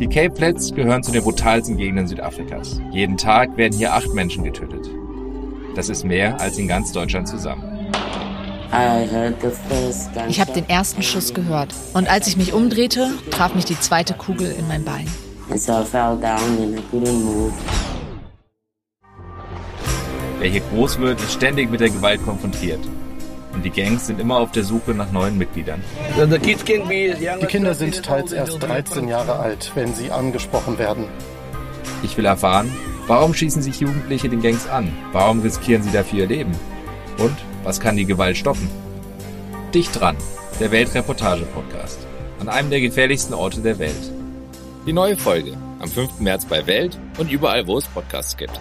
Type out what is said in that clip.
Die Cape Flats gehören zu den brutalsten Gegenden Südafrikas. Jeden Tag werden hier acht Menschen getötet. Das ist mehr als in ganz Deutschland zusammen. Ich habe den ersten Schuss gehört und als ich mich umdrehte, traf mich die zweite Kugel in mein Bein. Wer hier groß wird, ist ständig mit der Gewalt konfrontiert. Und die Gangs sind immer auf der Suche nach neuen Mitgliedern. Die Kinder sind teils erst 13 Jahre alt, wenn sie angesprochen werden. Ich will erfahren, warum schießen sich Jugendliche den Gangs an? Warum riskieren sie dafür ihr Leben? Und was kann die Gewalt stoppen? Dicht dran, der Weltreportage-Podcast. An einem der gefährlichsten Orte der Welt. Die neue Folge am 5. März bei Welt und überall, wo es Podcasts gibt.